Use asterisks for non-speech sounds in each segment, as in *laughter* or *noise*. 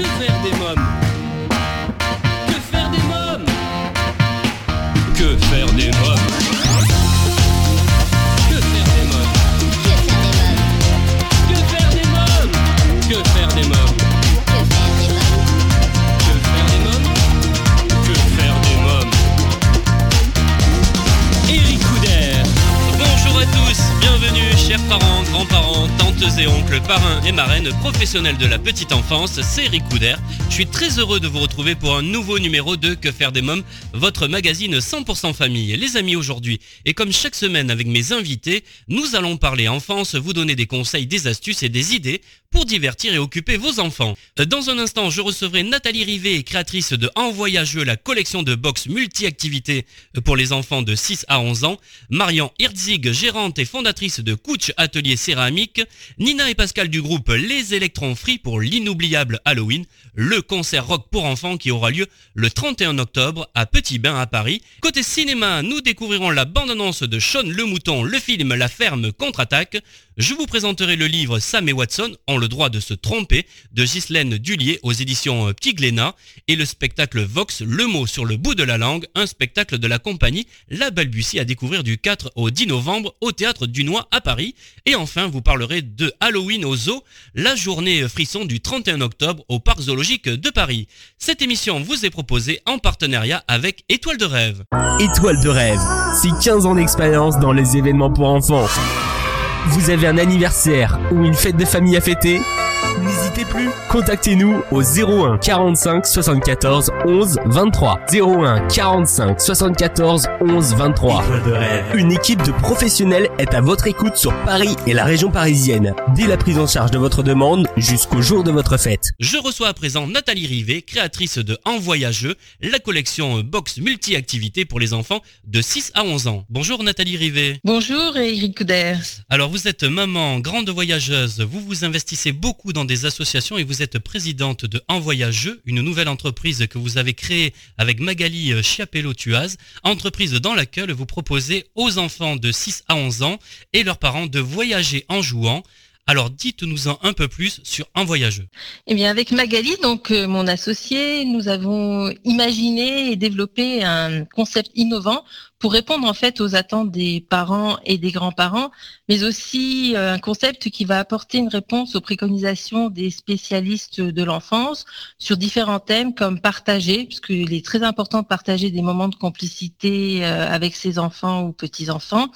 Que faire des moms? Que faire des moms? Que faire des moms? Que faire des moms? Que faire des mons? Que faire des moms? Que faire des moms? Que faire des mons? Que faire des moms? Que faire des moms? Eric Coudère, bonjour à tous, bienvenue chers parents, grands-parents et oncles, parrains et marraines professionnels de la petite enfance, c'est Eric Couder. Je suis très heureux de vous retrouver pour un nouveau numéro de Que faire des mômes, votre magazine 100% famille. Les amis aujourd'hui, et comme chaque semaine avec mes invités, nous allons parler enfance, vous donner des conseils, des astuces et des idées pour divertir et occuper vos enfants. Dans un instant, je recevrai Nathalie Rivet, créatrice de En Voyageux, la collection de box multi-activités pour les enfants de 6 à 11 ans, Marion Hirzig, gérante et fondatrice de Couch Atelier Céramique, Nina et Pascal du groupe Les Électrons Free pour l'inoubliable Halloween, le concert rock pour enfants qui aura lieu le 31 octobre à Petit Bain à Paris. Côté cinéma, nous découvrirons la bande-annonce de Sean le Mouton, le film La Ferme contre-attaque. Je vous présenterai le livre Sam et Watson ont le droit de se tromper de Ghislaine Dullier aux éditions euh, Petit Glénat et le spectacle Vox Le mot sur le bout de la langue, un spectacle de la compagnie La Balbutie à découvrir du 4 au 10 novembre au théâtre Dunois à Paris. Et enfin, vous parlerez de Halloween au zoo, la journée frisson du 31 octobre au parc zoologique de Paris. Cette émission vous est proposée en partenariat avec Étoile de rêve. Étoile de rêve, c'est 15 ans d'expérience dans les événements pour enfants. Vous avez un anniversaire ou une fête de famille à fêter? N'hésitez plus, contactez-nous au 01 45 74 11 23. 01 45 74 11 23. Une équipe de professionnels est à votre écoute sur Paris et la région parisienne, dès la prise en charge de votre demande jusqu'au jour de votre fête. Je reçois à présent Nathalie Rivet, créatrice de En Voyageux, la collection box multi-activités pour les enfants de 6 à 11 ans. Bonjour Nathalie Rivet. Bonjour Eric Couder. Alors vous êtes maman, grande voyageuse, vous vous investissez beaucoup dans des associations et vous êtes présidente de En Voyageux, une nouvelle entreprise que vous avez créée avec Magali Chiapello-Tuaz, entreprise dans laquelle vous proposez aux enfants de 6 à 11 ans et leurs parents de voyager en jouant. Alors dites-nous-en un peu plus sur Un Voyageux. Eh bien, avec Magali, donc euh, mon associé, nous avons imaginé et développé un concept innovant pour répondre en fait aux attentes des parents et des grands-parents, mais aussi euh, un concept qui va apporter une réponse aux préconisations des spécialistes de l'enfance sur différents thèmes comme partager, puisqu'il est très important de partager des moments de complicité euh, avec ses enfants ou petits-enfants,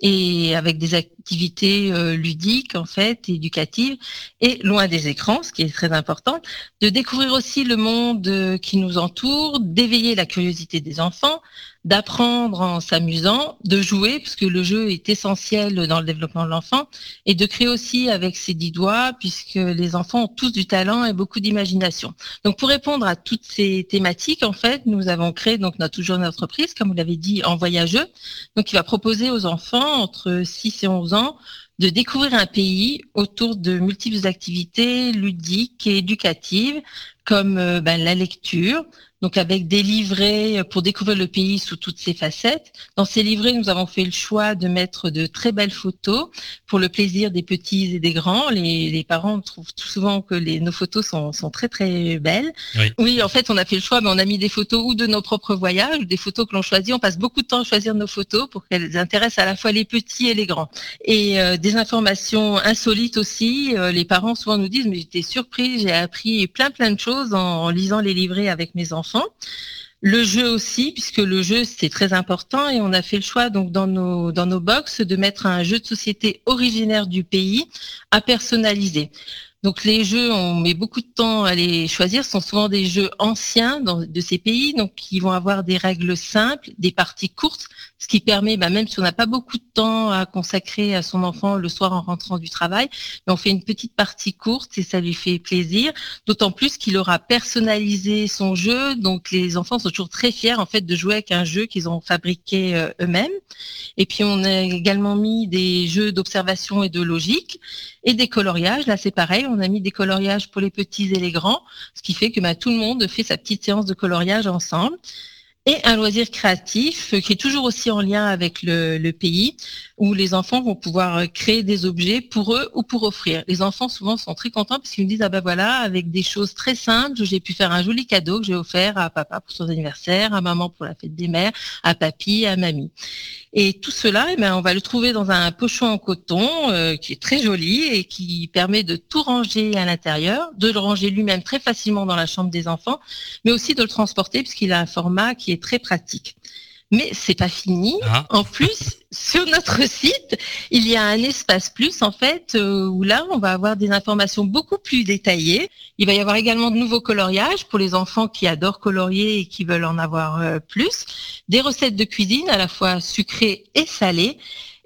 et avec des activités euh, ludiques en fait, éducatives, et loin des écrans, ce qui est très important, de découvrir aussi le monde qui nous entoure, d'éveiller la curiosité des enfants, d'apprendre en s'amusant, de jouer, puisque le jeu est essentiel dans le développement de l'enfant, et de créer aussi avec ses dix doigts, puisque les enfants ont tous du talent et beaucoup d'imagination. Donc pour répondre à toutes ces thématiques, en fait, nous avons créé donc notre jeune entreprise, comme vous l'avez dit, en voyageux, donc qui va proposer aux enfants entre 6 et 11 ans de découvrir un pays autour de multiples activités ludiques et éducatives, comme euh, ben, la lecture, donc avec des livrets pour découvrir le pays sous toutes ses facettes. Dans ces livrets, nous avons fait le choix de mettre de très belles photos pour le plaisir des petits et des grands. Les, les parents trouvent tout souvent que les, nos photos sont, sont très très belles. Oui. oui. en fait, on a fait le choix, mais on a mis des photos ou de nos propres voyages, des photos que l'on choisit. On passe beaucoup de temps à choisir nos photos pour qu'elles intéressent à la fois les petits et les grands. Et euh, des informations insolites aussi. Euh, les parents souvent nous disent, mais j'étais surprise, j'ai appris plein plein de choses en, lisant les livrets avec mes enfants. Le jeu aussi, puisque le jeu c'est très important et on a fait le choix donc dans nos dans box de mettre un jeu de société originaire du pays à personnaliser. Donc les jeux, on met beaucoup de temps à les choisir, sont souvent des jeux anciens de ces pays, donc qui vont avoir des règles simples, des parties courtes, ce qui permet, bah, même si on n'a pas beaucoup de temps à consacrer à son enfant le soir en rentrant du travail, on fait une petite partie courte et ça lui fait plaisir, d'autant plus qu'il aura personnalisé son jeu, donc les enfants sont toujours très fiers en fait de jouer avec un jeu qu'ils ont fabriqué euh, eux-mêmes. Et puis on a également mis des jeux d'observation et de logique et des coloriages. Là, c'est pareil, on a mis des coloriages pour les petits et les grands, ce qui fait que bah, tout le monde fait sa petite séance de coloriage ensemble. Et un loisir créatif qui est toujours aussi en lien avec le, le pays. Où les enfants vont pouvoir créer des objets pour eux ou pour offrir. Les enfants souvent sont très contents parce qu'ils me disent ah ben voilà avec des choses très simples j'ai pu faire un joli cadeau que j'ai offert à papa pour son anniversaire, à maman pour la fête des mères, à papy, à mamie. Et tout cela, eh ben, on va le trouver dans un pochon en coton euh, qui est très joli et qui permet de tout ranger à l'intérieur, de le ranger lui-même très facilement dans la chambre des enfants, mais aussi de le transporter puisqu'il a un format qui est très pratique. Mais c'est pas fini. Ah. En plus, *laughs* sur notre site, il y a un espace plus en fait euh, où là on va avoir des informations beaucoup plus détaillées. Il va y avoir également de nouveaux coloriages pour les enfants qui adorent colorier et qui veulent en avoir euh, plus, des recettes de cuisine à la fois sucrées et salées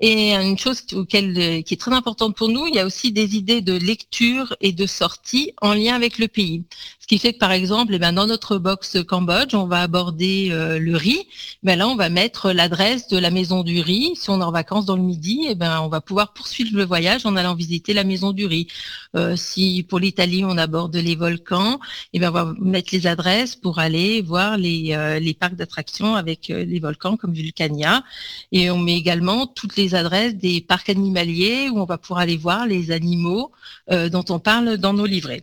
et une chose auquel, euh, qui est très importante pour nous, il y a aussi des idées de lecture et de sortie en lien avec le pays. Ce qui fait que par exemple, eh ben, dans notre box Cambodge, on va aborder euh, le riz. Ben là, on va mettre l'adresse de la maison du riz. Si on est en vacances dans le midi, eh ben, on va pouvoir poursuivre le voyage en allant visiter la maison du riz. Euh, si pour l'Italie, on aborde les volcans, eh ben, on va mettre les adresses pour aller voir les, les parcs d'attractions avec les volcans comme Vulcania. Et on met également toutes les adresses des parcs animaliers où on va pouvoir aller voir les animaux euh, dont on parle dans nos livrets.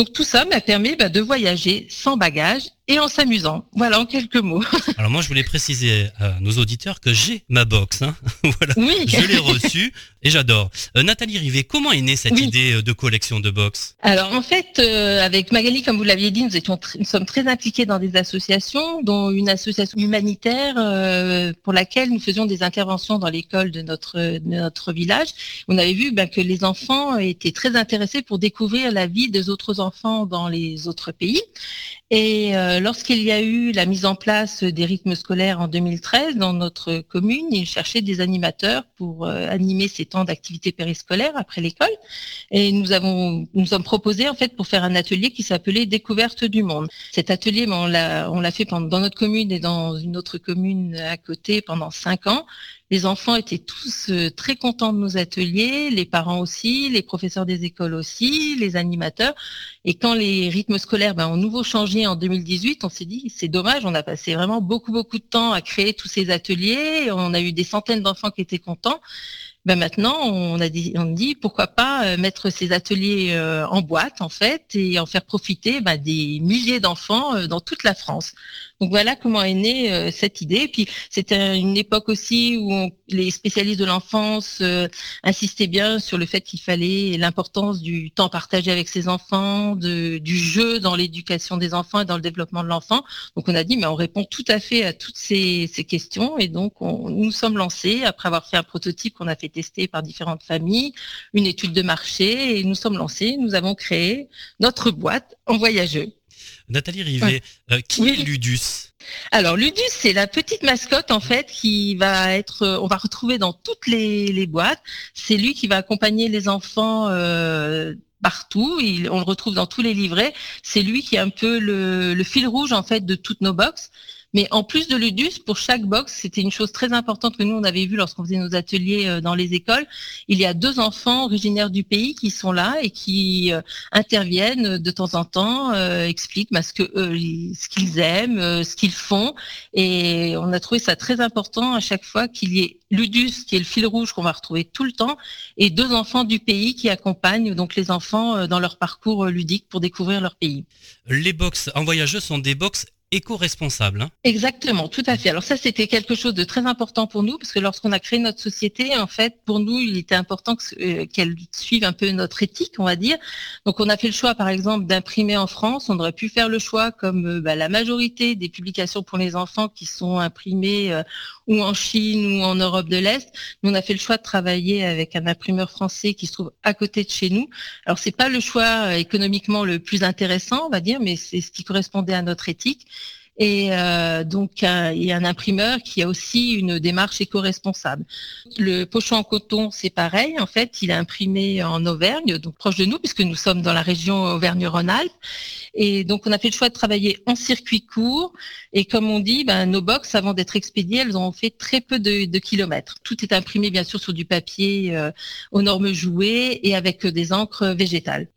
Donc tout ça m'a permis bah, de voyager sans bagages et en s'amusant. Voilà, en quelques mots. *laughs* Alors moi, je voulais préciser à nos auditeurs que j'ai ma box. Hein. *laughs* voilà. Oui. Je l'ai reçue et j'adore. Euh, Nathalie Rivet, comment est née cette idée euh, de collection de box? Alors en fait, euh, avec Magali, comme vous l'aviez dit, nous, étions nous sommes très impliqués dans des associations, dont une association humanitaire pour laquelle nous faisions des interventions dans l'école de notre, de notre village. On avait vu ben, que les enfants étaient très intéressés pour découvrir la vie des autres enfants dans les autres pays. Et euh, lorsqu'il y a eu la mise en place des rythmes scolaires en 2013 dans notre commune, ils cherchaient des animateurs pour euh, animer ces temps d'activité périscolaire après l'école. Et nous avons, nous sommes proposés en fait pour faire un atelier qui s'appelait Découverte du monde. Cet atelier, ben, on l'a, on l'a fait dans notre commune et dans une autre commune à côté pendant cinq ans. Les enfants étaient tous euh, très contents de nos ateliers, les parents aussi, les professeurs des écoles aussi, les animateurs. Et quand les rythmes scolaires ben, ont nouveau changé en 2018, on s'est dit c'est dommage, on a passé vraiment beaucoup beaucoup de temps à créer tous ces ateliers, on a eu des centaines d'enfants qui étaient contents. Ben maintenant, on a dit, pourquoi pas euh, mettre ces ateliers euh, en boîte en fait et en faire profiter ben, des milliers d'enfants dans toute la France. Donc voilà comment est née euh, cette idée. puis c'était une époque aussi où les spécialistes de l'enfance euh, insistaient bien sur le fait qu'il fallait l'importance du temps partagé avec ses enfants, du jeu dans l'éducation des enfants et dans le développement de l'enfant. Donc on a dit mais on répond tout à fait à toutes ces, questions et donc on, nous sommes lancés après avoir fait un prototype qu'on a fait tester par différentes familles, une étude de marché et nous sommes lancés. Nous avons créé notre boîte en voyageux. Nathalie Rivet, euh, qui est Ludus alors Ludus, c'est la petite mascotte en fait qui va être, euh, on va retrouver dans toutes les, boîtes. C'est lui qui va accompagner les enfants euh, partout. on le retrouve dans tous les livrets. C'est lui qui est un peu le, le, fil rouge en fait de toutes nos boxes. Mais en plus de Ludus, pour chaque box, c'était une chose très importante que nous, on avait vu lorsqu'on faisait nos ateliers euh, dans les écoles. Il y a deux enfants originaires du pays qui sont là et qui euh, interviennent de temps en temps, euh, expliquent bah, ce qu'ils aiment, ce qu'ils font. Et on a trouvé ça très important à chaque fois qu'il y ait Ludus, qui est le fil rouge qu'on va retrouver tout le temps, et deux enfants du pays qui accompagnent donc les enfants dans leur parcours ludique pour découvrir leur pays. Les box en voyageux sont des box éco-responsable. Hein. Exactement, tout à fait. Alors ça, c'était quelque chose de très important pour nous, parce que lorsqu'on a créé notre société, en fait, pour nous, il était important euh, qu'elle suive un peu notre éthique, on va dire. Donc on a fait le choix, par exemple, d'imprimer en France. On aurait pu faire le choix, comme euh, bah, la majorité des publications pour les enfants qui sont imprimées euh, ou en Chine ou en Europe de l'Est. Nous, on a fait le choix de travailler avec un imprimeur français qui se trouve à côté de chez nous. Alors c'est pas le choix économiquement le plus intéressant, on va dire, mais c'est ce qui correspondait à notre éthique. Et euh, donc, il y a un imprimeur qui a aussi une démarche éco-responsable. Le pochon en coton, c'est pareil. En fait, il est imprimé en Auvergne, donc proche de nous, puisque nous sommes dans la région Auvergne-Rhône-Alpes. Et donc, on a fait le choix de travailler en circuit court. Et comme on dit, ben, nos box, avant d'être expédiées, elles ont fait très peu de, kilomètres. Tout est imprimé, bien sûr, sur du papier euh, aux normes jouées et avec des encres végétales.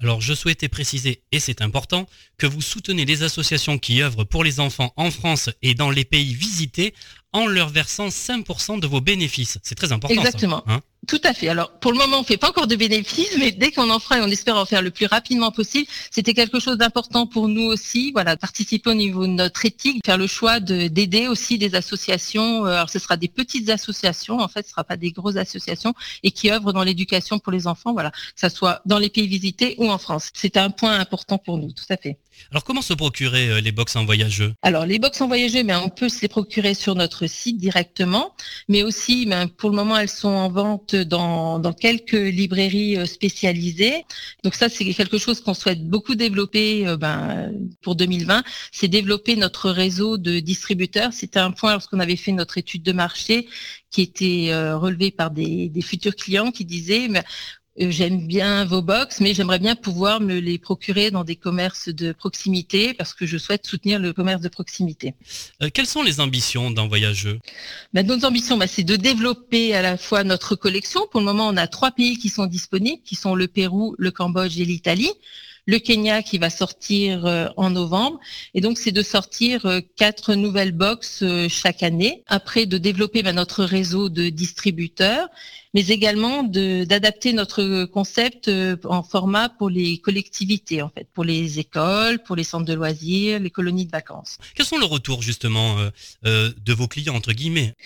Alors je souhaitais préciser, et c'est important, que vous soutenez les associations qui œuvrent pour les enfants en France et dans les pays visités en leur versant 5% de vos bénéfices. C'est très important. Exactement. Ça, hein tout à fait. Alors, pour le moment, on fait pas encore de bénéfices, mais dès qu'on en fera et on espère en faire le plus rapidement possible, c'était quelque chose d'important pour nous aussi. Voilà, participer au niveau de notre éthique, faire le choix d'aider aussi des associations. Euh, alors, ce sera des petites associations, en fait, ce sera pas des grosses associations et qui œuvrent dans l'éducation pour les enfants. Voilà, que ça soit dans les pays visités ou en France. C'est un point important pour nous, tout à fait. Alors comment se procurer euh, les box en voyageux? Alors les box en voyageux, on peut se les procurer sur notre site directement, mais aussi ben, pour le moment elles sont en vente dans, quelques librairies euh, spécialisées. Donc ça c'est quelque chose qu'on souhaite beaucoup développer euh, ben, pour 2020, c'est développer notre réseau de distributeurs. C'était un point lorsqu'on avait fait notre étude de marché qui était relevé par des, des futurs clients qui disaient euh, j'aime bien vos box, mais j'aimerais bien pouvoir me les procurer dans des commerces de proximité parce que je souhaite soutenir le commerce de proximité. Euh, quelles sont les ambitions d'un voyageux? Ben, Nos ambitions, ben, c'est de développer à la fois notre collection. Pour le moment, on a trois pays qui sont disponibles, qui sont le Pérou, le Cambodge et l'Italie le Kenya qui va sortir euh, en novembre. Et donc, c'est de sortir quatre nouvelles box chaque année. Après, de développer ben, notre réseau de distributeurs mais également d'adapter notre concept euh, en format pour les collectivités, en fait, pour les écoles, pour les centres de loisirs, les colonies de vacances. Quels sont le retour justement euh, euh, de vos clients entre guillemets?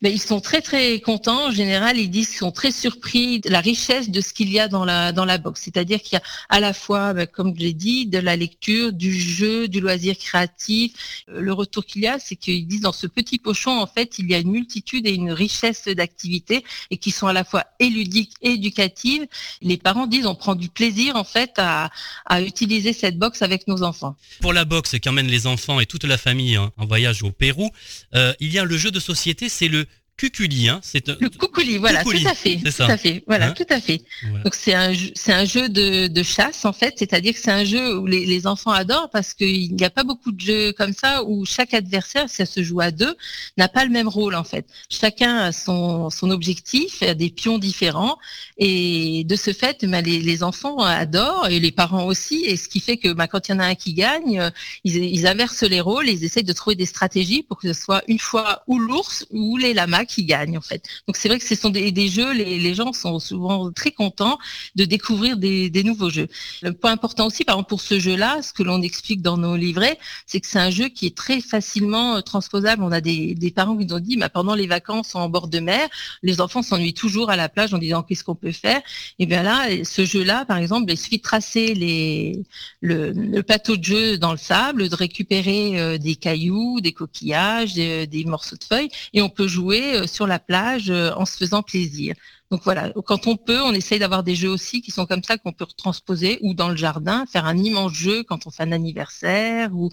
Ben, Ils sont très très contents. En général, ils disent qu'ils sont très surpris de la richesse de ce qu'il y a dans la dans la box. C'est-à-dire qu'il y a à la fois, ben, comme je l'ai dit, de la lecture, du jeu, du loisir créatif. Le retour qu'il y a, c'est qu'ils disent dans ce petit pochon, en fait, il y a une multitude et une richesse d'activités et qui sont à la fois éludique et éducative. Les parents disent on prend du plaisir en fait à, utiliser cette box avec nos enfants. Pour la box qui emmène les enfants et toute la famille hein, en voyage au Pérou, euh, il y a le jeu de société, c'est le Cuculi, hein, c'est le Cuculi, voilà, tout à fait, tout à fait, voilà, hein tout à fait. Donc c'est un c'est un jeu de, de chasse en fait, c'est-à-dire que c'est un jeu où les, les enfants adorent parce qu'il n'y a pas beaucoup de jeux comme ça où chaque adversaire, si ça se joue à deux, n'a pas le même rôle en fait. Chacun a son son objectif, a des pions différents et de ce fait, ben, les, les enfants adorent et les parents aussi, et ce qui fait que ben, quand il y en a un qui gagne, ils, ils inversent les rôles, et ils essayent de trouver des stratégies pour que ce soit une fois ou l'ours ou les lamas qui gagnent en fait. Donc c'est vrai que ce sont des, jeux, les, gens sont souvent très contents de découvrir des, nouveaux jeux. Le point important aussi, par exemple pour ce jeu-là, ce que l'on explique dans nos livrets, c'est que c'est un jeu qui est très facilement euh, transposable. On a des, parents qui nous ont dit, bah, pendant les vacances en bord de mer, les enfants s'ennuient toujours à la plage en disant qu'est-ce qu'on peut faire? Et bien là, ce jeu-là, par exemple, il suffit de tracer les, le, plateau de jeu dans le sable, de récupérer euh, des cailloux, des coquillages, des, des morceaux de feuilles, et on peut jouer euh, sur la plage euh, en se faisant plaisir. Donc voilà, quand on peut, on essaye d'avoir des jeux aussi qui sont comme ça qu'on peut transposer ou dans le jardin, faire un immense jeu quand on fait un anniversaire ou,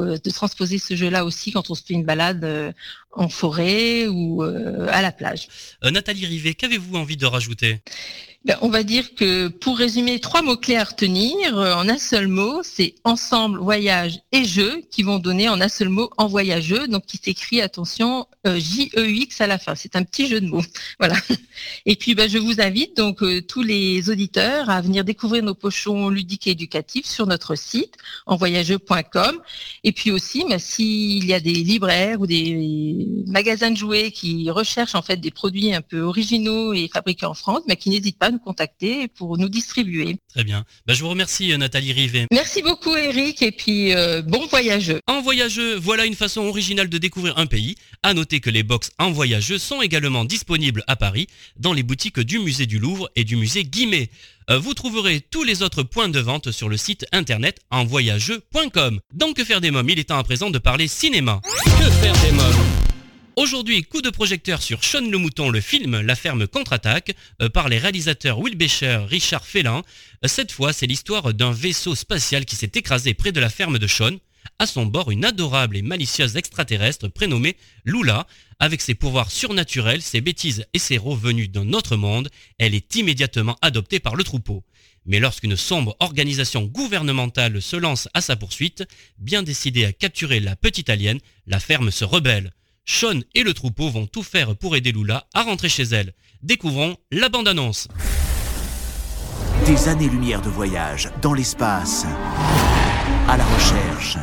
euh, de transposer ce jeu-là aussi quand on se fait une balade en forêt ou à la plage. Nathalie Rivet, qu'avez-vous envie de rajouter? On va dire que pour résumer, trois mots-clés à retenir euh, en un seul mot, c'est ensemble, voyage et jeu qui vont donner en un seul mot en voyageux, donc qui s'écrit, attention, J-E-U-X à la fin. C'est un petit jeu de mots. *laughs* Voilà. Et puis, ben, je vous invite donc euh, tous les auditeurs à venir découvrir nos pochons ludiques et éducatifs sur notre site envoyageux.com. Et puis aussi, ben, s'il y a des libraires ou des magasins de jouets qui recherchent en fait des produits un peu originaux et fabriqués en France, mais ben, qui n'hésitent pas nous contacter pour nous distribuer. Très bien. Bah, je vous remercie euh, Nathalie Rivet. Merci beaucoup Eric et puis euh, bon voyageux. En voyageux, voilà une façon originale de découvrir un pays. À noter que les box en voyageux sont également disponibles à Paris dans les boutiques du musée du Louvre et du musée Guimet. Euh, vous trouverez tous les autres points de vente sur le site internet envoyageux.com. Donc que faire des mômes Il est temps à présent de parler cinéma. Que faire des mômes? Aujourd'hui, coup de projecteur sur Sean le Mouton, le film La ferme contre-attaque, euh, par les réalisateurs Will Becher, Richard Fellin. Euh, cette fois, c'est l'histoire d'un vaisseau spatial qui s'est écrasé près de la ferme de Sean. À son bord, une adorable et malicieuse extraterrestre prénommée Lula. Avec ses pouvoirs surnaturels, ses bêtises et ses rots venus d'un autre monde, elle est immédiatement adoptée par le troupeau. Mais lorsqu'une sombre organisation gouvernementale se lance à sa poursuite, bien décidée à capturer la petite alien, la ferme se rebelle. Sean et le troupeau vont tout faire pour aider Lula à rentrer chez elle. Découvrons la bande-annonce. Des années-lumière de voyage dans l'espace, à la recherche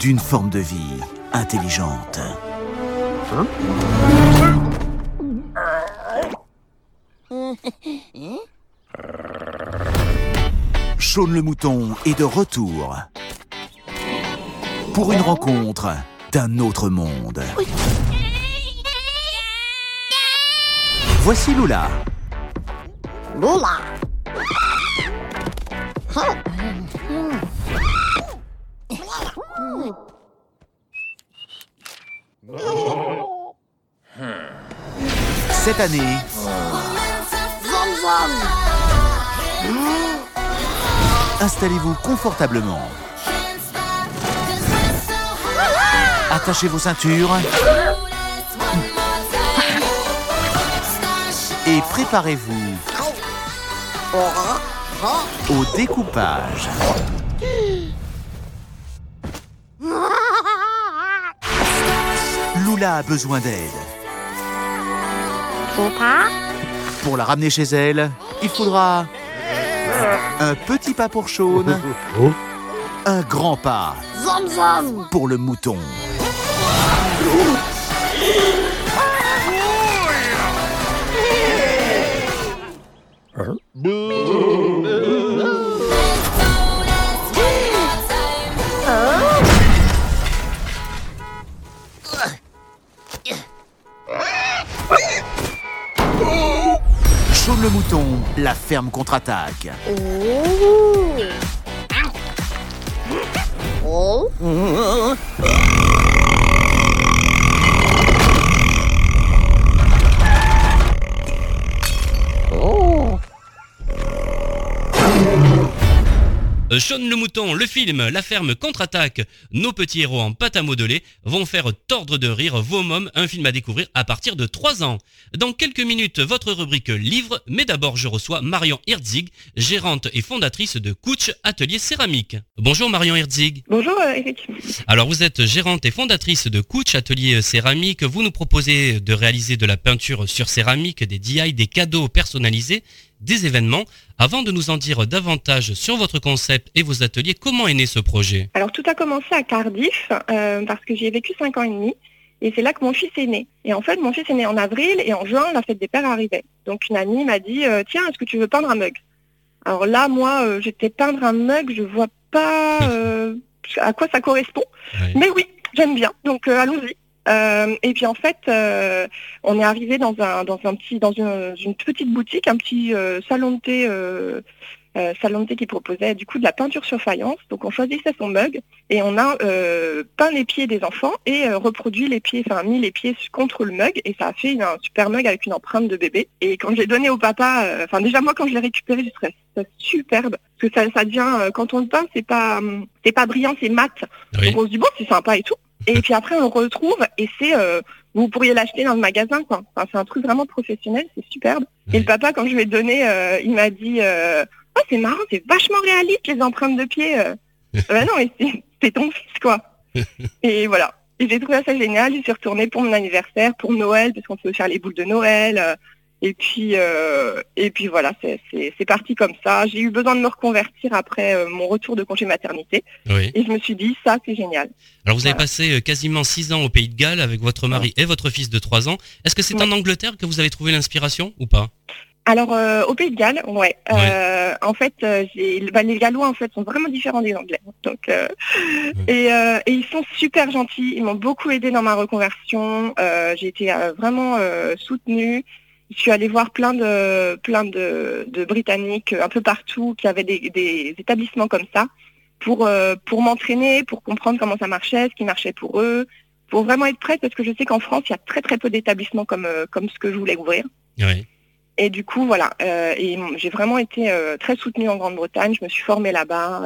d'une forme de vie intelligente. Shaun le mouton est de retour pour une rencontre d'un autre monde. Voici Lula. Lula. Cette année, installez-vous confortablement. Attachez vos ceintures et préparez-vous au découpage. Lula a besoin d'aide. Pour la ramener chez elle, il faudra un petit pas pour Shaun, un grand pas pour le mouton. Shaun le mouton, la ferme contre-attaque. Oh. Oh. Euh, Shaun le mouton, le film, la ferme contre-attaque, nos petits héros en pâte à modeler vont faire tordre de rire vos mômes, un film à découvrir à partir de 3 ans. Dans quelques minutes, votre rubrique livre, mais d'abord je reçois Marion Herzig, gérante et fondatrice de Couch Atelier Céramique. Bonjour Marion Herzig. Bonjour Eric. Alors vous êtes gérante et fondatrice de Couch Atelier Céramique. Vous nous proposez de réaliser de la peinture sur céramique, des DIY, des cadeaux personnalisés, des événements. Avant de nous en dire davantage sur votre concept et vos ateliers, comment est né ce projet Alors tout a commencé à Cardiff euh, parce que j'y ai vécu 5 ans et demi et c'est là que mon fils est né. Et en fait mon fils est né en avril et en juin la fête des pères arrivait. Donc une amie m'a dit euh, tiens est-ce que tu veux peindre un mug? Alors là moi euh, j'étais peindre un mug, je vois pas euh, *laughs* à quoi ça correspond. Mais oui, j'aime bien, donc euh, allons-y. Euh, et puis en fait, euh, on est arrivé dans un dans un petit dans une, une petite boutique, un petit euh, salon de thé, euh, euh, salon de thé qui proposait du coup de la peinture sur faïence. Donc on choisissait son mug et on a euh, peint les pieds des enfants et reproduit les pieds, enfin mis les pieds contre le mug et ça a fait une- un super mug avec une empreinte de bébé. Et quand j'ai donné au papa, euh, enfin déjà moi quand je l'ai récupéré, j'ai trouvé ça superbe parce que ça, ça devient euh, quand on le peint, c'est pas c'est pas brillant, c'est mat. Oui. Donc on se dit bon c'est sympa et tout. Et puis après on le retrouve et c'est euh, vous pourriez l'acheter dans le magasin quoi. Enfin, c'est un truc vraiment professionnel, c'est superbe. Et le papa quand je lui ai donné, euh, il m'a dit euh, oh c'est marrant, c'est vachement réaliste les empreintes de pied. Euh. *laughs* ben non mais c'est- c'est ton fils quoi. *laughs* et voilà. Et j'ai trouvé ça génial. Je suis retournée pour mon anniversaire, pour Noël parce qu'on peut faire les boules de Noël. Et puis, euh, et puis voilà, c'est- parti comme ça. J'ai eu besoin de me reconvertir après euh, mon retour de congé maternité. Oui. Et je me suis dit, ça, c'est génial. Alors vous avez passé euh, quasiment 6 ans au Pays de Galles avec votre mari et votre fils de 3 ans. Est-ce que c'est en Angleterre que vous avez trouvé l'inspiration ou pas? Alors, euh, au Pays de Galles, ouais. Euh, en fait, euh, bah, les Gallois, en fait, sont vraiment différents des Anglais. Donc, et, et ils sont super gentils. Ils m'ont beaucoup aidé dans ma reconversion. J'ai été vraiment soutenue. Je suis allée voir plein de plein de, de Britanniques euh, un peu partout qui avaient des, des établissements comme ça pour euh, pour m'entraîner, pour comprendre comment ça marchait, ce qui marchait pour eux, pour vraiment être prête parce que je sais qu'en France il y a très très peu d'établissements comme euh, comme ce que je voulais ouvrir. Oui. Et du coup, voilà. euh, j'ai vraiment été très soutenue en Grande-Bretagne. Je me suis formée là-bas.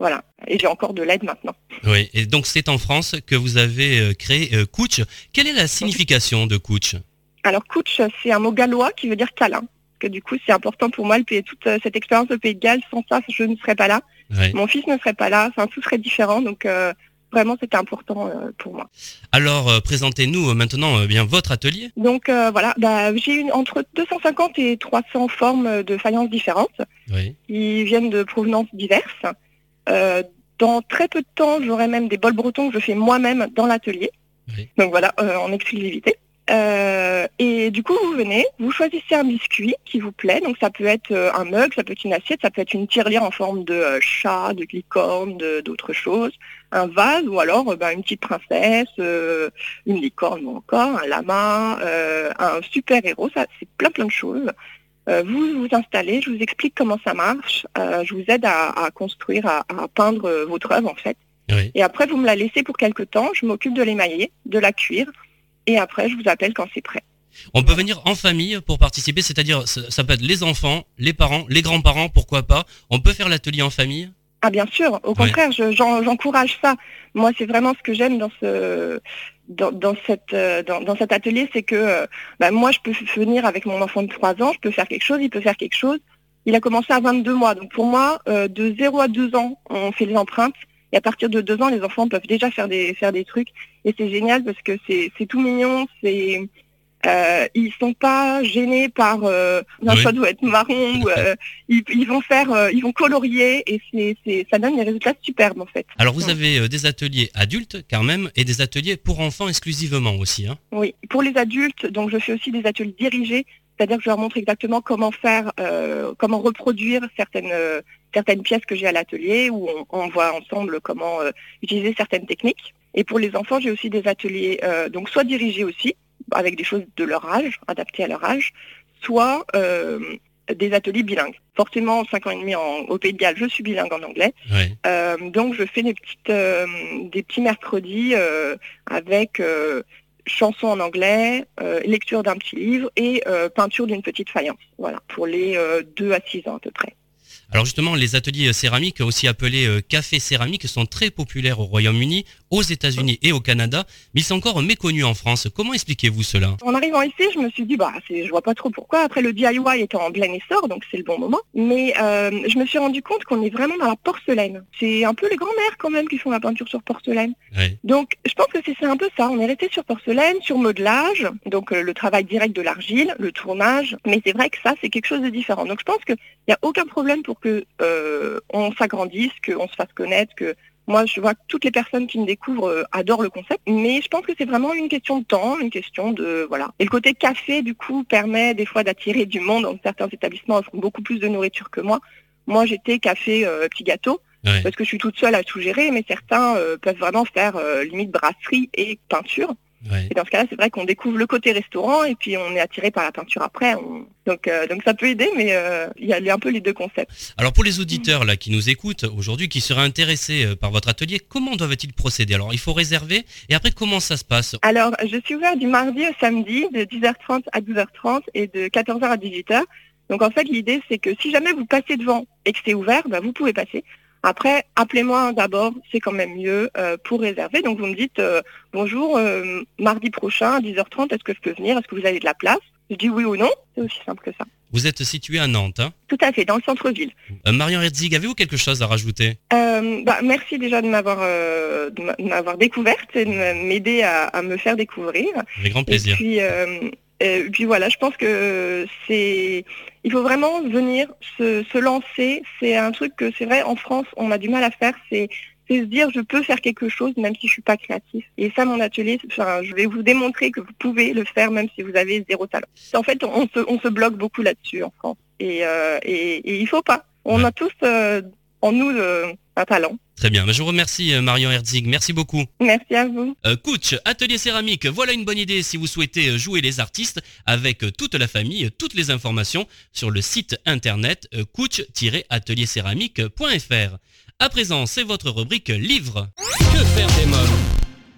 voilà. Et j'ai encore de l'aide maintenant. Oui. Et donc c'est en France que vous avez créé Couch. Quelle est la signification de Couch Alors, couch, c'est un mot gallois qui veut dire câlin. Que du coup, c'est important pour moi, le pays, toute euh, cette expérience au Pays de Galles. Sans ça, je ne serais pas là. Oui. Mon fils ne serait pas là. Enfin, tout serait différent. Donc, euh, Vraiment, c'était important euh, pour moi. Alors, euh, présentez-nous maintenant bien votre atelier. Donc euh, voilà, bah, j'ai une, entre 250 et 300 formes de faïences différentes Oui. qui viennent de provenances diverses. Euh, dans très peu de temps, j'aurai même des bols bretons que je fais moi-même dans l'atelier. Oui. Donc voilà, euh, en exclusivité. Euh, et du coup, vous venez, vous choisissez un biscuit qui vous plaît. Donc ça peut être euh, un mug, ça peut être une assiette, ça peut être une tirelire en forme de euh, chat, de licorne, d'autres choses, un vase ou alors bah, une petite princesse, euh, une licorne ou encore un lama, euh, un super héros. Ça, c'est plein plein de choses. Vous vous installez, je vous explique comment ça marche. Je vous aide à, à construire, à, à peindre votre œuvre en fait. Oui. Et après, vous me la laissez pour quelque temps. Je m'occupe de l'émailler, de la cuire. Et après, je vous appelle quand c'est prêt. On peut venir en famille pour participer, c'est-à-dire ça, peut être les enfants, les parents, les grands-parents, pourquoi pas. On peut faire l'atelier en famille. Ah bien sûr, au contraire, je- j'en- j'encourage ça. Moi, c'est vraiment ce que j'aime dans ce dans, dans cette euh, dans, dans cet atelier, c'est que euh, bah, moi, je peux venir avec mon enfant de 3 ans, je peux faire quelque chose, il peut faire quelque chose. Il a commencé à 22 mois, donc pour moi, euh, de 0 à 2 ans, on fait les empreintes. Et à partir de 2 ans, les enfants peuvent déjà faire des faire des trucs. Et c'est génial parce que c'est tout mignon, c'est euh, ils sont pas gênés par euh, un Oui. choix doit être marron euh, *laughs* ils, ils vont faire euh, ils vont colorier et ça donne des résultats superbes en fait. Alors vous Ouais. avez euh, des ateliers adultes quand même et des ateliers pour enfants exclusivement aussi. Hein. Oui, pour les adultes, donc je fais aussi des ateliers dirigés, c'est-à-dire que je leur montre exactement comment faire, comment reproduire certaines certaines pièces que j'ai à l'atelier, où on, on voit ensemble comment euh, utiliser certaines techniques. Et pour les enfants, j'ai aussi des ateliers, euh, donc soit dirigés aussi, avec des choses de leur âge, adaptées à leur âge, soit euh, des ateliers bilingues. Forcément, 5 ans et demi en, au Pays de Galles, je suis bilingue en anglais. Euh, donc je fais des petites euh, des petits mercredis euh, avec euh, chansons en anglais, euh, lecture d'un petit livre et euh, peinture d'une petite faïence. Voilà, pour les 2 à 6 ans à peu près. Alors justement, les ateliers euh, céramiques, aussi appelés euh, cafés céramiques, sont très populaires au Royaume-Uni, aux États-Unis et au Canada, mais ils sont encore méconnus en France. Comment expliquez-vous cela? En arrivant ici, je me suis dit bah je vois pas trop pourquoi. Après le DIY était en plein essor, donc c'est le bon moment. Mais euh, je me suis rendu compte qu'on est vraiment dans la porcelaine. C'est un peu les grands-mères quand même qui font la peinture sur porcelaine. Donc, je pense que c'est c'est un peu ça. On est resté sur porcelaine, sur modelage, donc euh, le travail direct de l'argile, le tournage. Mais c'est vrai que ça, c'est quelque chose de différent. Donc, je pense qu'il n'y a aucun problème pour que euh, on s'agrandisse, qu'on se fasse connaître, que moi, je vois que toutes les personnes qui me découvrent euh, adorent le concept. Mais je pense que c'est vraiment une question de temps, une question de voilà. Et le côté café, du coup, permet des fois d'attirer du monde. Donc, certains établissements offrent beaucoup plus de nourriture que moi. Moi, j'étais café, euh, petit gâteau Ouais. parce que je suis toute seule à tout gérer, mais certains euh, peuvent vraiment faire euh, limite brasserie et peinture. Ouais. Et dans ce cas-là, c'est vrai qu'on découvre le côté restaurant et puis on est attiré par la peinture après. On- Donc, euh, donc ça peut aider, mais euh, il y a il y a un peu les deux concepts. Alors pour les auditeurs là qui nous écoutent aujourd'hui, qui seraient intéressés euh, par votre atelier, comment doivent-ils procéder? Alors il faut réserver et après comment ça se passe? Alors, je suis ouverte du mardi au samedi de 10h30 à 12h30 et de 14h à 18h. Donc en fait, l'idée, c'est que si jamais vous passez devant et que c'est ouvert, bah, vous pouvez passer. Après, appelez-moi d'abord, c'est quand même mieux euh, pour réserver. Donc vous me dites euh, bonjour, euh, mardi prochain à 10h30, est-ce que je peux venir? Est-ce que vous avez de la place? Je dis oui ou non. C'est aussi simple que ça. Vous êtes situé à Nantes. Hein? Tout à fait, dans le centre-ville. Euh, Marion Herzig, avez-vous quelque chose à rajouter? Euh, bah, merci déjà de m'avoir euh, de m'a- de m'avoir découverte et de m'aider à, à me faire découvrir. Avec grand Et plaisir. puis, euh, et puis voilà, je pense que c'est, il faut vraiment venir se, se lancer. C'est un truc que c'est vrai en France, on a du mal à faire. C'est c'est se dire je peux faire quelque chose même si je suis pas créatif. Et ça, mon atelier, enfin, je vais vous démontrer que vous pouvez le faire même si vous avez zéro talent. En fait, on se, on se bloque beaucoup là-dessus en France. Et, euh, et, il faut pas. On a tous euh, en nous euh, un talent. Très bien. Ben, Je vous remercie euh, Marion Herzig. Merci beaucoup. Merci à vous. Euh, Coach, atelier céramique, voilà une bonne idée si vous souhaitez euh, jouer les artistes avec euh, toute la famille, toutes les informations sur le site internet coach-ateliercéramique.fr. À présent, c'est votre rubrique livre. Que faire des mômes? Euh,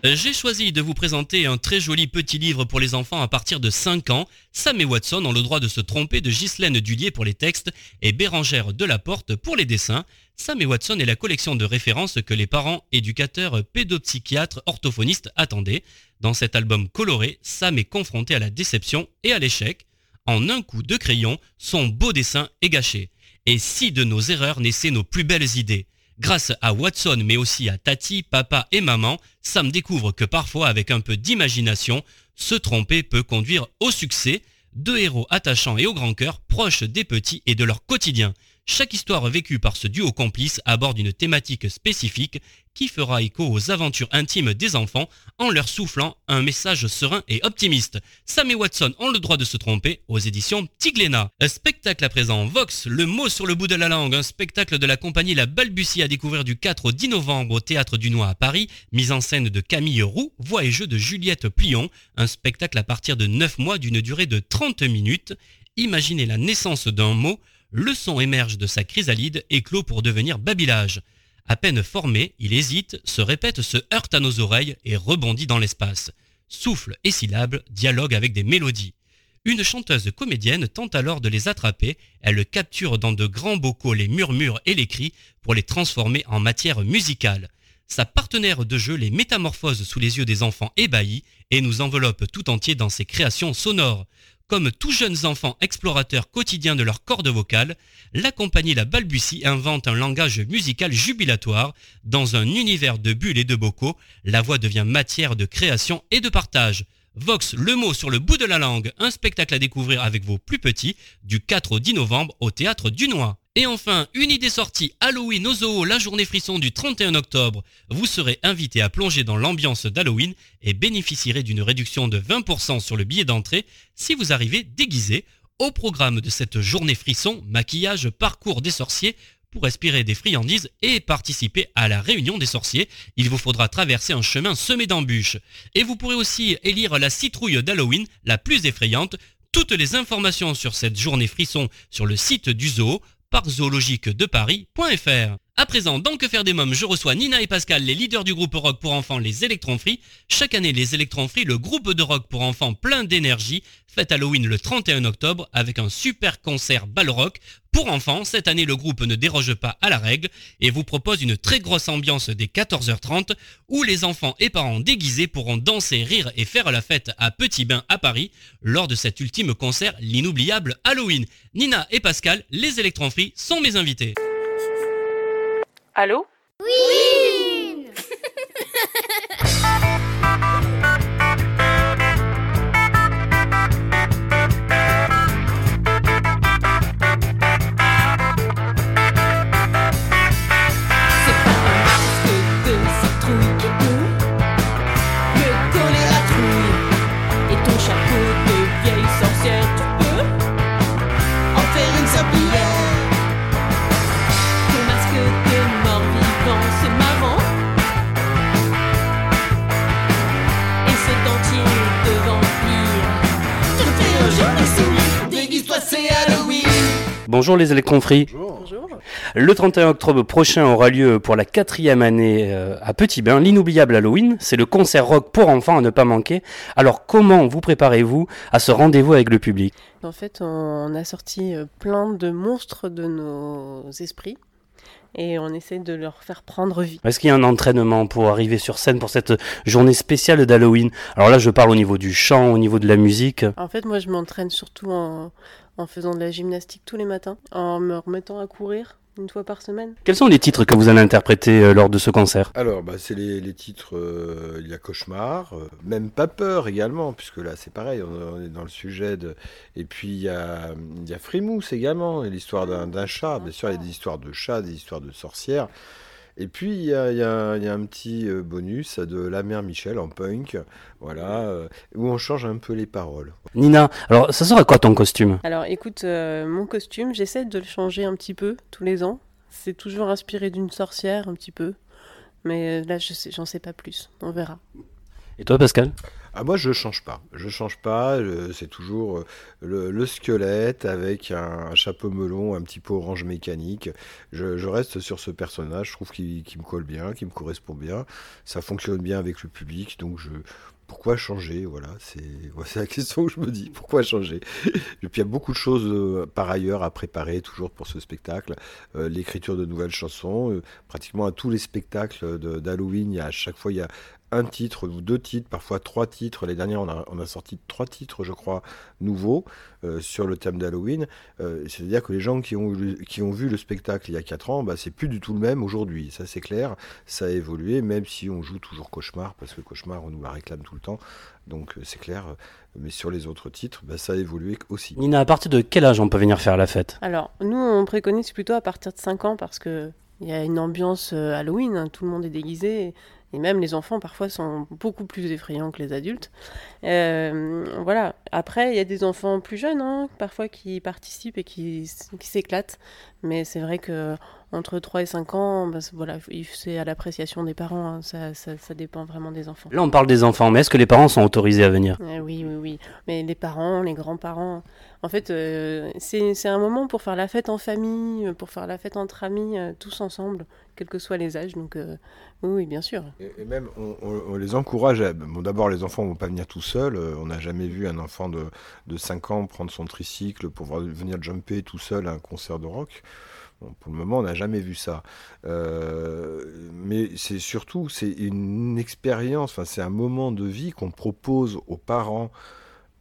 J'ai choisi de vous présenter un très joli petit livre pour les enfants à partir de 5 ans. Sam et Watson ont le droit de se tromper de Ghislaine Dullier pour les textes et Bérangère Delaporte pour les dessins. Sam et Watson est la collection de références que les parents, éducateurs, pédopsychiatres, orthophonistes attendaient. Dans cet album coloré, Sam est confronté à la déception et à l'échec. En un coup de crayon, son beau dessin est gâché. Et si de nos erreurs naissaient nos plus belles idées Grâce à Watson, mais aussi à Tati, papa et maman, Sam découvre que parfois, avec un peu d'imagination, se tromper peut conduire au succès. Deux héros attachants et au grand cœur, proches des petits et de leur quotidien. Chaque histoire vécue par ce duo complice aborde une thématique spécifique qui fera écho aux aventures intimes des enfants en leur soufflant un message serein et optimiste. Sam et Watson ont le droit de se tromper aux éditions Tigléna. Un spectacle à présent, Vox, le mot sur le bout de la langue, un spectacle de la compagnie La Balbutie à découvrir du 4 au 10 novembre au Théâtre du Noir à Paris, mise en scène de Camille Roux, voix et jeu de Juliette Plion, un spectacle à partir de 9 mois d'une durée de 30 minutes. Imaginez la naissance d'un mot, le son émerge de sa chrysalide et clôt pour devenir babillage. À peine formé, il hésite, se répète, se heurte à nos oreilles et rebondit dans l'espace. Souffle et syllabes, dialogue avec des mélodies. Une chanteuse comédienne tente alors de les attraper, elle capture dans de grands bocaux les murmures et les cris pour les transformer en matière musicale. Sa partenaire de jeu les métamorphose sous les yeux des enfants ébahis et nous enveloppe tout entier dans ses créations sonores. Comme tous jeunes enfants explorateurs quotidiens de leur corde vocale, la compagnie La Balbutie invente un langage musical jubilatoire. Dans un univers de bulles et de bocaux, la voix devient matière de création et de partage. Vox, le mot sur le bout de la langue, un spectacle à découvrir avec vos plus petits, du 4 au 10 novembre au Théâtre du Noix. Et enfin, une idée sortie Halloween au zoo, la journée frisson du 31 octobre. Vous serez invité à plonger dans l'ambiance d'Halloween et bénéficierez d'une réduction de 20% sur le billet d'entrée si vous arrivez déguisé. Au programme de cette journée frisson, maquillage, parcours des sorciers, pour respirer des friandises et participer à la réunion des sorciers, il vous faudra traverser un chemin semé d'embûches. Et vous pourrez aussi élire la citrouille d'Halloween, la plus effrayante. Toutes les informations sur cette journée frisson sur le site du zoo parczoologiquedeparis.fr. À présent, dans Que faire des mômes, je reçois Nina et Pascal, les leaders du groupe rock pour enfants Les Electrons Free. Chaque année, les Electrons Free, le groupe de rock pour enfants plein d'énergie, fête Halloween le 31 octobre avec un super concert ball rock. Pour enfants, cette année, le groupe ne déroge pas à la règle et vous propose une très grosse ambiance dès 14h30 où les enfants et parents déguisés pourront danser, rire et faire la fête à Petit Bain à Paris lors de cet ultime concert, l'inoubliable Halloween. Nina et Pascal, les Electrons Free, sont mes invités. Allô? Oui Bonjour les électrons free. Bonjour. Le 31 octobre prochain aura lieu pour la quatrième année euh, à Petit Bain l'inoubliable Halloween. C'est le concert rock pour enfants à ne pas manquer. Alors comment vous préparez-vous à ce rendez-vous avec le public? En fait, on a sorti euh, plein de monstres de nos esprits et on essaie de leur faire prendre vie. Est-ce qu'il y a un entraînement pour arriver sur scène pour cette journée spéciale d'Halloween? Alors là je parle au niveau du chant, au niveau de la musique. En fait, moi, je m'entraîne surtout en, en faisant de la gymnastique tous les matins, en me remettant à courir une fois par semaine. Quels sont les titres que vous allez interpréter euh, lors de ce concert? Alors, bah, c'est les, les titres, euh, il y a Cauchemar, euh, même Pas peur également, puisque là c'est pareil, on, on est dans le sujet de... Et puis il y a, il y a Frimousse également, et l'histoire d'un d'un chat, bien sûr il y a des histoires de chats, des histoires de sorcières. Et puis il y a, y y un petit euh, bonus de La Mère Michel en punk, voilà, euh, où on change un peu les paroles. Nina, alors ça sera quoi ton costume? Alors, écoute, euh, mon costume, j'essaie de le changer un petit peu tous les ans. C'est toujours inspiré d'une sorcière, un petit peu. Mais là, je sais, j'en sais pas plus. On verra. Et toi Pascal? Ah moi je change pas, je change pas, c'est toujours euh, le, le squelette avec un, chapeau melon, un petit peu orange mécanique. Je, reste sur ce personnage, je trouve qu'il me colle bien, qu'il me correspond bien, ça fonctionne bien avec le public, donc je pourquoi changer? Voilà, *laughs* c'est la question que je me dis. Pourquoi changer? Et puis il y a beaucoup de choses euh, par ailleurs à préparer toujours pour ce spectacle. Euh, L'écriture de nouvelles chansons, pratiquement à tous les spectacles d'Halloween, à chaque fois il y a un titre ou deux titres, parfois trois titres. Les dernières, on a, on a sorti trois titres, je crois, nouveaux euh, sur le thème d'Halloween. Euh, C'est-à-dire que les gens qui ont, qui ont vu le spectacle il y a quatre ans, bah, c'est plus du tout le même aujourd'hui. Ça, c'est clair. Ça a évolué, même si on joue toujours Cauchemar, parce que Cauchemar, on nous la réclame tout le temps. Donc, euh, c'est clair. Mais sur les autres titres, bah, ça a évolué aussi. Nina, à partir de quel âge on peut venir faire la fête? Alors, nous, on préconise plutôt à partir de 5 ans parce que il y a une ambiance Halloween, hein, tout le monde est déguisé. Et même les enfants, parfois, sont beaucoup plus effrayants que les adultes. Euh, voilà. Après, il y a des enfants plus jeunes, hein, parfois, qui participent et qui, qui s'éclatent. Mais c'est vrai que entre 3 et 5 ans, c'est- voilà, c'est à l'appréciation des parents. hein, ça, ça- ça dépend vraiment des enfants. Là, on parle des enfants, mais est-ce que les parents sont autorisés à venir? Euh, oui, oui, oui. Mais les parents, les grands-parents, en fait, euh, c'est c'est un moment pour faire la fête en famille, pour faire la fête entre amis, euh, tous ensemble, quels que soient les âges. Donc, euh, oui, bien sûr. Et, même, on, les encourage. Bon, D'abord, les enfants ne vont pas venir tout seuls. Euh, on n'a jamais vu un enfant de, de 5 ans prendre son tricycle pour venir jumper tout seul à un concert de rock. Pour le moment, on n'a jamais vu ça. Euh, mais c'est surtout, c'est une expérience, c'est un moment de vie qu'on propose aux parents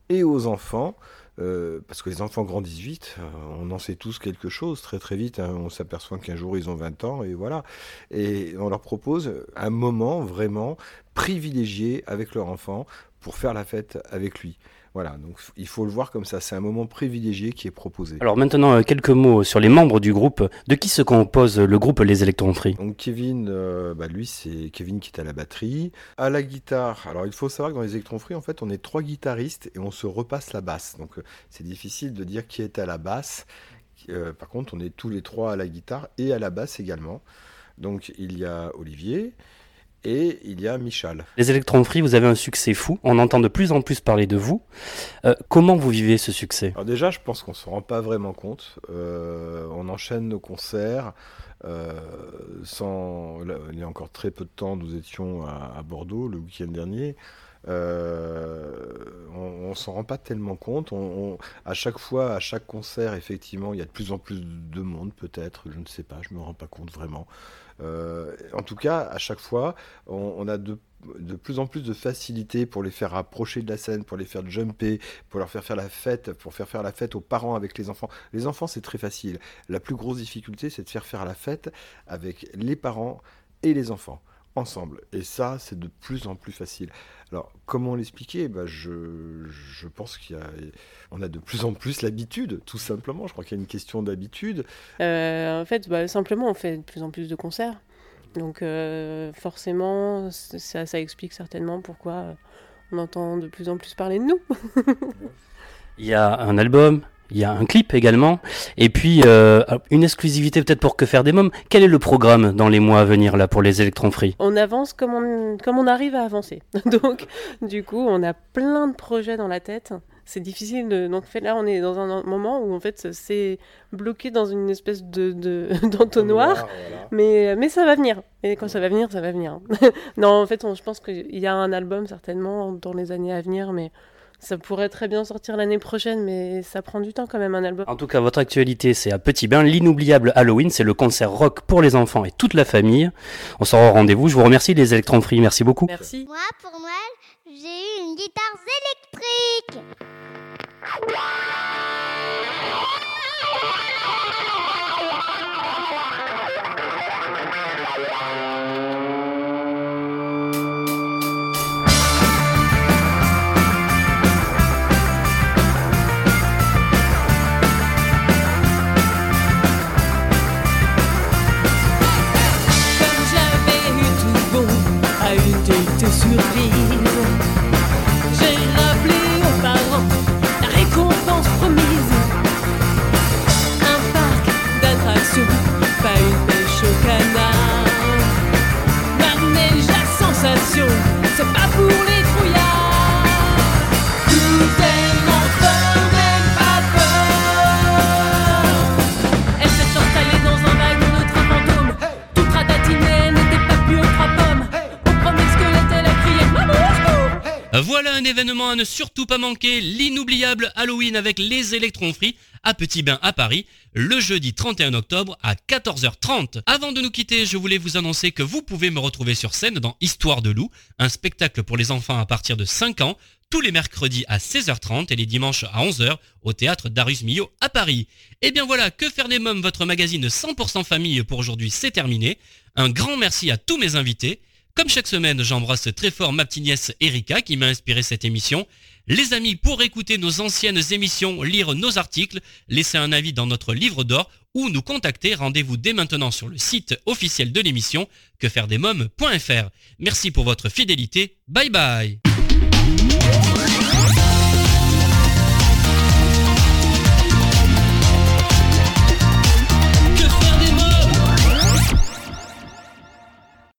et aux enfants. Euh, parce que les enfants grandissent vite, euh, on en sait tous quelque chose très très vite, hein. on s'aperçoit qu'un jour ils ont 20 ans et voilà. Et on leur propose un moment vraiment privilégié avec leur enfant pour faire la fête avec lui. Voilà, donc il faut le voir comme ça, c'est un moment privilégié qui est proposé. Alors maintenant, euh, quelques mots sur les membres du groupe. De qui se compose le groupe Les Électrons Free Donc Kevin, euh, bah, lui c'est Kevin qui est à la batterie, à la guitare. Alors il faut savoir que dans les électrons free en fait on est trois guitaristes et on se repasse la basse. Donc euh, c'est difficile de dire qui est à la basse. Euh, par contre on est tous les trois à la guitare et à la basse également. Donc il y a Olivier et il y a Michal. Les Électrons Free, vous avez un succès fou. On entend de plus en plus parler de vous. Euh, comment vous vivez ce succès? Alors déjà, je pense qu'on ne se rend pas vraiment compte. Euh, on enchaîne nos concerts. euh, sans, là, il y a encore très peu de temps, nous étions à, à Bordeaux le week-end dernier. Euh, on ne s'en rend pas tellement compte. On, on- à chaque fois, à chaque concert, effectivement, il y a de plus en plus de monde, peut-être. Je ne sais pas, je me rends pas compte vraiment. Euh, en tout cas, à chaque fois, on, on a de, de plus en plus de facilité pour les faire approcher de la scène, pour les faire jumper, pour leur faire faire la fête, pour faire faire la fête aux parents avec les enfants. Les enfants, c'est très facile. La plus grosse difficulté, c'est de faire faire la fête avec les parents et les enfants ensemble. Et ça, c'est de plus en plus facile. Alors, comment l'expliquer? Bah, je, je pense qu'il y a, on a de plus en plus l'habitude, tout simplement. Je crois qu'il y a une question d'habitude. Euh, en fait, bah, simplement, on fait de plus en plus de concerts. Donc, euh, forcément, ça, ça explique certainement pourquoi on entend de plus en plus parler de nous. *laughs* Il y a un album, il y a un clip également, et puis euh, une exclusivité peut-être pour que faire des mômes. Quel est le programme dans les mois à venir là pour les Électrons Free? On avance comme on, comme on arrive à avancer. *laughs* Donc, du coup, on a plein de projets dans la tête. C'est difficile de. Donc, fait, là, on est dans un moment où, en fait, c'est bloqué dans une espèce de, de- *laughs* d'entonnoir. Voilà. Mais, mais ça va venir. Et quand ça va venir, ça va venir. *laughs* non, en fait, on- je pense qu'il y a un album certainement dans les années à venir, mais ça pourrait très bien sortir l'année prochaine, mais ça prend du temps quand même un album. En tout cas, votre actualité, c'est à Petit Bain, l'inoubliable Halloween, c'est le concert rock pour les enfants et toute la famille. On sera au rendez-vous. Je vous remercie les Électrons Free, merci beaucoup. Merci. Moi, pour Noël, j'ai eu une guitare électrique. passion, c'est pas pour les Un événement à ne surtout pas manquer, l'inoubliable Halloween avec les électrons free à Petit Bain à Paris, le jeudi 31 octobre à 14h30. Avant de nous quitter, je voulais vous annoncer que vous pouvez me retrouver sur scène dans Histoire de loup, un spectacle pour les enfants à partir de 5 ans, tous les mercredis à 16h30 et les dimanches à 11h au théâtre Darius Milhaud à Paris. Et bien voilà, Que faire des mômes, votre magazine 100% famille pour aujourd'hui, c'est terminé. Un grand merci à tous mes invités. Comme chaque semaine, j'embrasse très fort ma petite nièce Erika qui m'a inspiré cette émission. Les amis, pour écouter nos anciennes émissions, lire nos articles, laisser un avis dans notre livre d'or ou nous contacter, rendez-vous dès maintenant sur le site officiel de l'émission quefairedesmoms.fr. Merci pour votre fidélité. Bye bye